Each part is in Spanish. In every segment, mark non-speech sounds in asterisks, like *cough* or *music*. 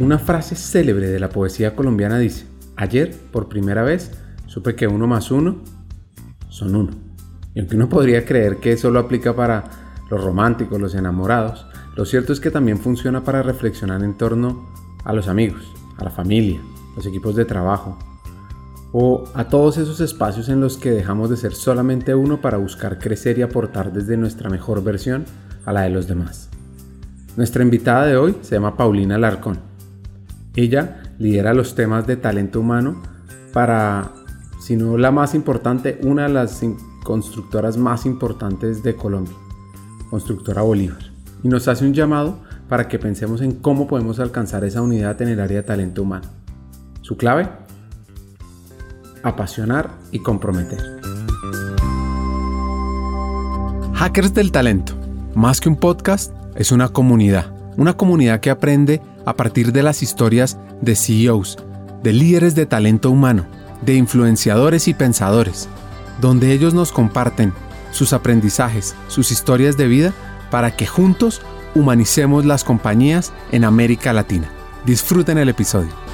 Una frase célebre de la poesía colombiana dice, ayer, por primera vez, supe que uno más uno son uno. Y aunque uno podría creer que eso lo aplica para los románticos, los enamorados, lo cierto es que también funciona para reflexionar en torno a los amigos, a la familia, los equipos de trabajo, o a todos esos espacios en los que dejamos de ser solamente uno para buscar crecer y aportar desde nuestra mejor versión a la de los demás. Nuestra invitada de hoy se llama Paulina Larcón. Ella lidera los temas de talento humano para, si no la más importante, una de las constructoras más importantes de Colombia, Constructora Bolívar, y nos hace un llamado para que pensemos en cómo podemos alcanzar esa unidad en el área de talento humano. Su clave, apasionar y comprometer. Hackers del Talento, más que un podcast, es una comunidad. Una comunidad que aprende a partir de las historias de CEOs, de líderes de talento humano, de influenciadores y pensadores, donde ellos nos comparten sus aprendizajes, sus historias de vida, para que juntos humanicemos las compañías en América Latina. Disfruten el episodio.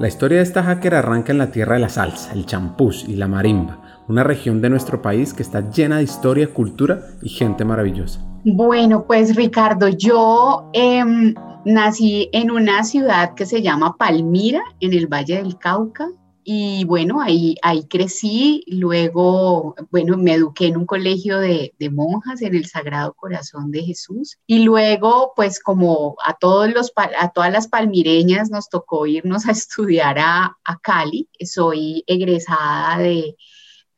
La historia de esta hacker arranca en la tierra de la salsa, el champús y la marimba, una región de nuestro país que está llena de historia, cultura y gente maravillosa. Bueno, pues Ricardo, yo em, nací en una ciudad que se llama Palmira, en el Valle del Cauca. Y bueno, ahí, ahí crecí, luego, bueno, me eduqué en un colegio de, monjas en el Sagrado Corazón de Jesús. Y luego, pues como a, todos los, a todas las palmireñas nos tocó irnos a *laughs* estudiar a, a Cali. Soy egresada de,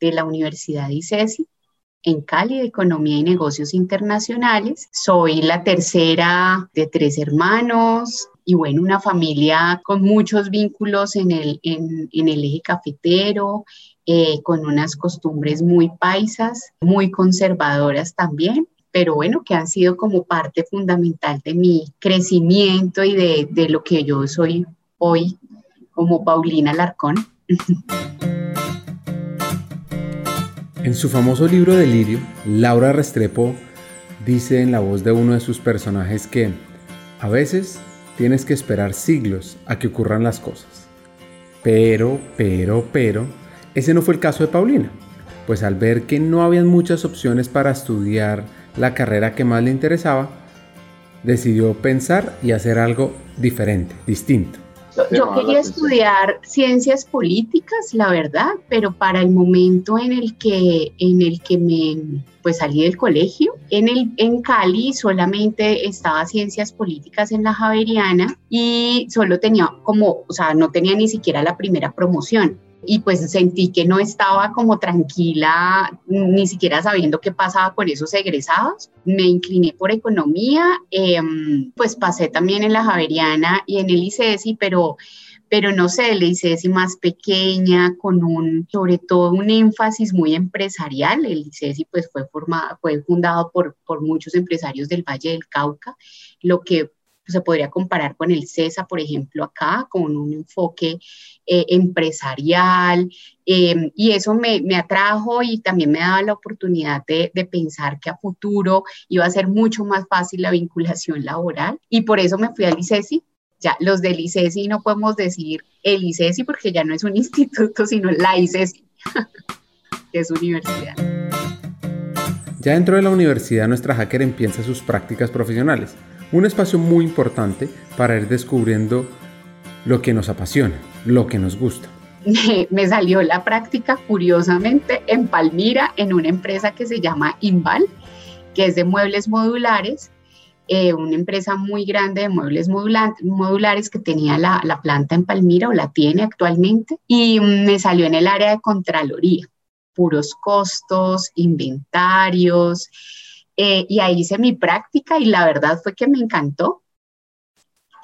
de la Universidad de ICESI en Cali de Economía y Negocios Internacionales. Soy la tercera de tres hermanos, y bueno, una familia con muchos vínculos en el, en, el eje cafetero, eh, con unas costumbres muy paisas, muy conservadoras también pero bueno, que han sido como parte fundamental de mi crecimiento y de, de lo que yo soy hoy como Paulina Larcón. *laughs* En su famoso libro Delirio, Laura Restrepo dice en la voz de uno de sus personajes que a veces tienes que esperar siglos a que ocurran las cosas. Pero, pero, pero, ese no fue el caso de Paulina, pues al ver que no habían muchas opciones para estudiar la carrera que más le interesaba, decidió pensar y hacer algo diferente, distinto. Yo quería estudiar ciencias políticas, la verdad, pero para el momento en el que, en el que me pues salí del colegio, en, el, en Cali solamente estaba ciencias políticas en la Javeriana y solo tenía como, o sea, no tenía ni siquiera la primera promoción y pues sentí que no estaba como tranquila, ni siquiera sabiendo qué pasaba con esos egresados. Me incliné por economía, em, pues pasé también en la Javeriana y en el ICESI, pero pero no sé, el ICESI más pequeña, con un, sobre todo un énfasis muy empresarial. El ICESI pues fue, formado, fue fundado por, por muchos empresarios del Valle del Cauca, lo que se podría comparar con el CESA, por ejemplo, acá, con un enfoque eh, empresarial, em, y eso me, atrajo y también me daba la oportunidad de, de, pensar que a futuro iba a ser mucho más fácil la vinculación laboral, y por eso me fui al ICESI. Ya, los del ICESI no podemos decir el ICESI porque ya no es un *laughs* instituto, sino la ICESI, *laughs* que es universidad. Ya dentro de la universidad, nuestra hacker empieza sus prácticas profesionales un espacio muy importante para ir descubriendo lo que nos apasiona, lo que nos gusta. *laughs* Me salió la práctica curiosamente en Palmira, en una empresa que se llama Inval, que es de muebles modulares, eh, una empresa muy grande de muebles modulares que tenía la, la, planta en Palmira o la tiene actualmente, y me salió en el área de Contraloría, puros costos, inventarios, eh, y ahí hice mi práctica y la verdad fue que me encantó.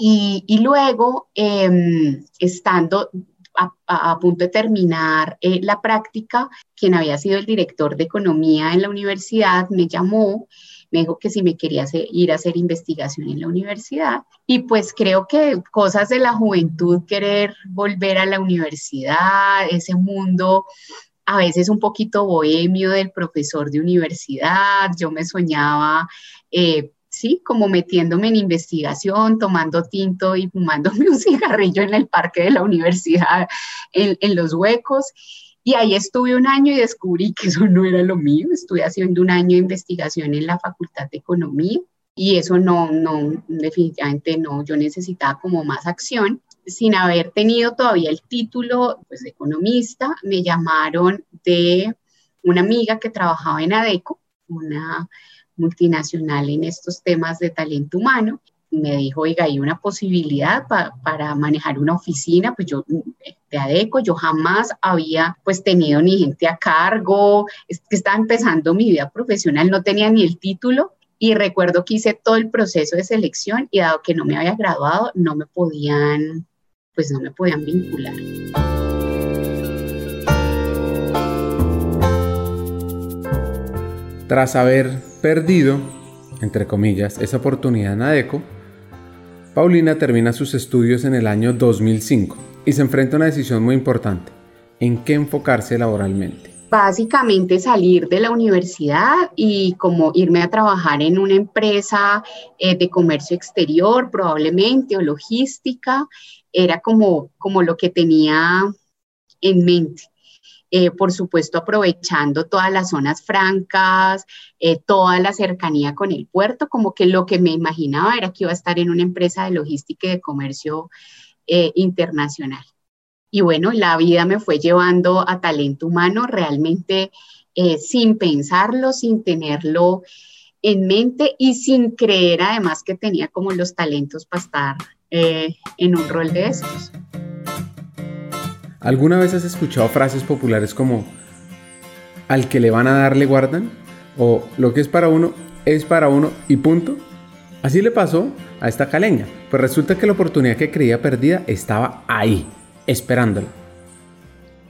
Y, luego, em, estando a, punto de terminar eh, la práctica, quien había sido el director de economía en la universidad me llamó, me dijo que si me quería ir a hacer investigación en la universidad. Y pues creo que cosas de la juventud, querer volver a la universidad, ese mundo a veces un poquito bohemio del profesor de universidad, yo me soñaba, eh, sí, como metiéndome en investigación, tomando tinto y fumándome *laughs* un cigarrillo en el parque de la universidad, en, en los huecos. Y ahí estuve un año y descubrí que eso no era lo mío. Estuve haciendo un año de investigación en la Facultad de Economía y eso no, no, definitivamente no, yo necesitaba como más acción sin haber tenido todavía el título pues, de economista, me llamaron de una amiga que trabajaba en ADECO, una multinacional en estos temas de talento humano. Me dijo, oiga, hay una posibilidad para manejar una oficina, pues yo de ADECO, yo jamás había pues tenido ni gente a cargo, estaba empezando mi vida profesional, no tenía ni el título y recuerdo que hice todo el proceso de selección y dado que no me había graduado, no me podían pues no me podían vincular. Tras haber perdido, entre comillas, esa oportunidad en ADECO, Paulina termina sus estudios en el año 2005 y se enfrenta a una decisión muy importante, en qué enfocarse laboralmente. Básicamente salir de la universidad y como irme a trabajar en una empresa eh, de comercio exterior probablemente o logística era como, como lo que tenía en mente. Eh, por supuesto, aprovechando todas las zonas francas, eh, toda la cercanía con el puerto, como que lo que me imaginaba era que iba a estar en una empresa de logística y de comercio internacional. Y bueno, la vida me fue llevando a talento humano realmente sin pensarlo, sin tenerlo en mente y sin creer además que tenía como los talentos para estar eh, en un rol de estos. ¿Alguna vez has escuchado frases populares como al que le van a dar le guardan? ¿O lo que es para uno es para uno y punto? Así le pasó a esta caleña, pues resulta que la oportunidad que creía perdida estaba ahí, esperándola.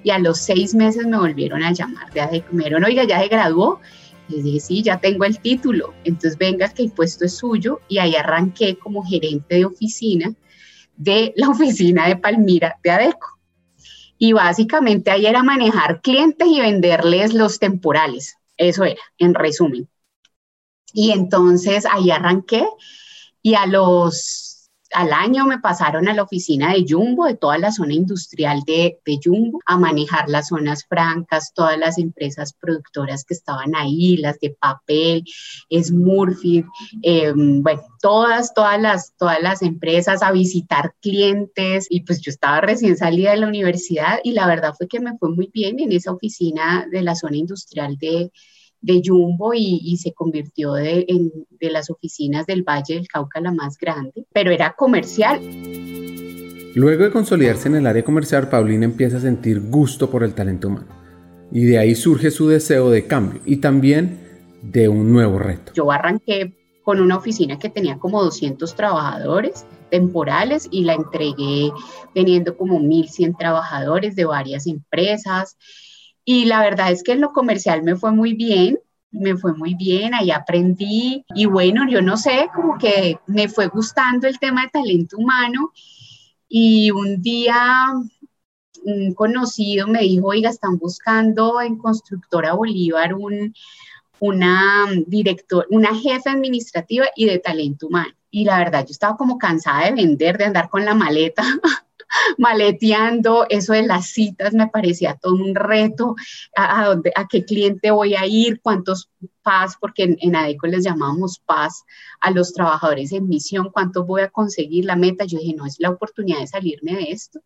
Y a los seis meses me volvieron a llamar de ADEC, me dijeron, oiga, ya se graduó, les dije, sí, ya tengo el título, entonces venga que el puesto es suyo y ahí arranqué como gerente de oficina de la *laughs* oficina de Palmira de Adeco. Y básicamente ahí era manejar clientes y venderles los temporales, eso era, en resumen. Y entonces ahí arranqué y a los al año me pasaron a la oficina de Jumbo, de toda la zona industrial de, Jumbo, a manejar las zonas francas, todas las empresas productoras que estaban ahí, las de papel, Smurfit, eh, bueno, todas, todas las, todas las empresas, a visitar clientes. Y pues yo estaba recién salida de la universidad y la verdad fue que me fue muy bien en esa oficina de la zona industrial de, de Jumbo y, se convirtió de, en, de las oficinas del Valle del Cauca la más grande, pero era comercial. Luego de consolidarse en el área comercial, Paulina empieza a sentir gusto por el talento humano y de ahí surge su deseo de cambio y también de un nuevo reto. Yo arranqué con una oficina que tenía como 200 trabajadores temporales y la entregué teniendo como 1.100 trabajadores de varias empresas. Y la verdad es que en lo comercial me fue muy bien, me fue muy bien, ahí aprendí y bueno, yo no sé, como que me fue gustando el tema de talento humano y un día un conocido me dijo, oiga, están buscando en Constructora Bolívar un, una director, una jefa administrativa y de talento humano. Y la verdad, yo estaba como cansada de vender, de andar con la maleta *laughs* maleteando, eso de las citas me parecía todo un reto, a, dónde, a qué cliente voy a ir, cuántos PAS, porque en, ADECO les llamamos PAS a los trabajadores en misión, cuántos voy a conseguir la meta. Yo dije, no, es la oportunidad de salirme de esto.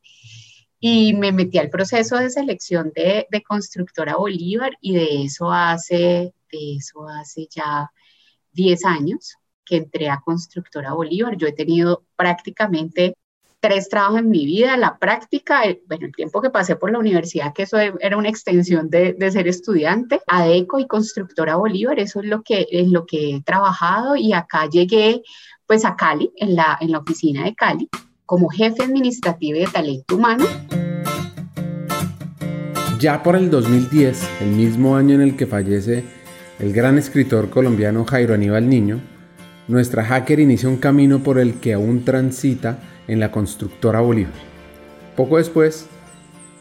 Y me metí al proceso de selección de, de Constructora Bolívar y de eso hace, de eso hace ya 10 años que entré a Constructora Bolívar. Yo he tenido prácticamente tres trabajos en mi vida, la práctica, bueno, el tiempo que pasé por la universidad, que eso era una extensión de, ser estudiante, ADECO y Constructora Bolívar, eso es lo que, es lo que he trabajado y acá llegué pues a Cali, en la, en la oficina de Cali, como jefe administrativo de talento humano. Ya por el 2010, el mismo año en el que fallece el gran escritor colombiano Jairo Aníbal Niño, nuestra hacker inicia un camino por el que aún transita en la constructora Bolívar. Poco después,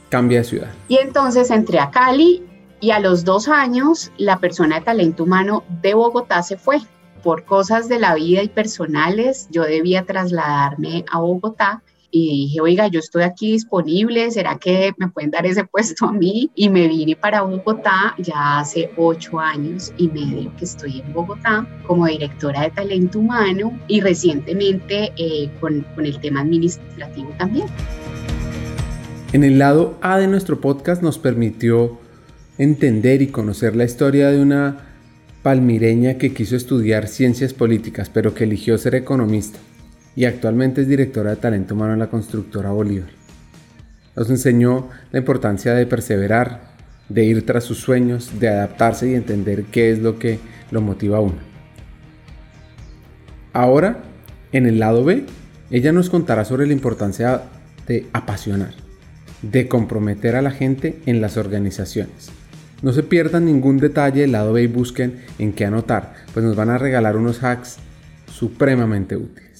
cambia de ciudad. Y entonces entré a Cali y a los dos años la persona de talento humano de Bogotá se fue. Por cosas de la vida y personales, yo debía trasladarme a Bogotá y dije, oiga, yo estoy aquí disponible, ¿será que me pueden dar ese *laughs* puesto a mí? Y me vine para Bogotá ya hace ocho años y medio que estoy en Bogotá como directora de talento humano y recientemente eh, con, con el tema administrativo también. En el lado A de nuestro podcast nos permitió entender y conocer la historia de una palmireña que quiso estudiar ciencias políticas, pero que eligió ser economista y actualmente es directora de talento humano en la constructora Bolívar. Nos enseñó la importancia de perseverar, de ir tras sus sueños, de adaptarse y entender qué es lo que lo motiva a uno. Ahora, en el lado B, ella nos contará sobre la importancia de apasionar, de comprometer a la gente en las organizaciones. No se pierdan ningún detalle del lado B y busquen en qué anotar, pues nos van a regalar unos hacks supremamente útiles.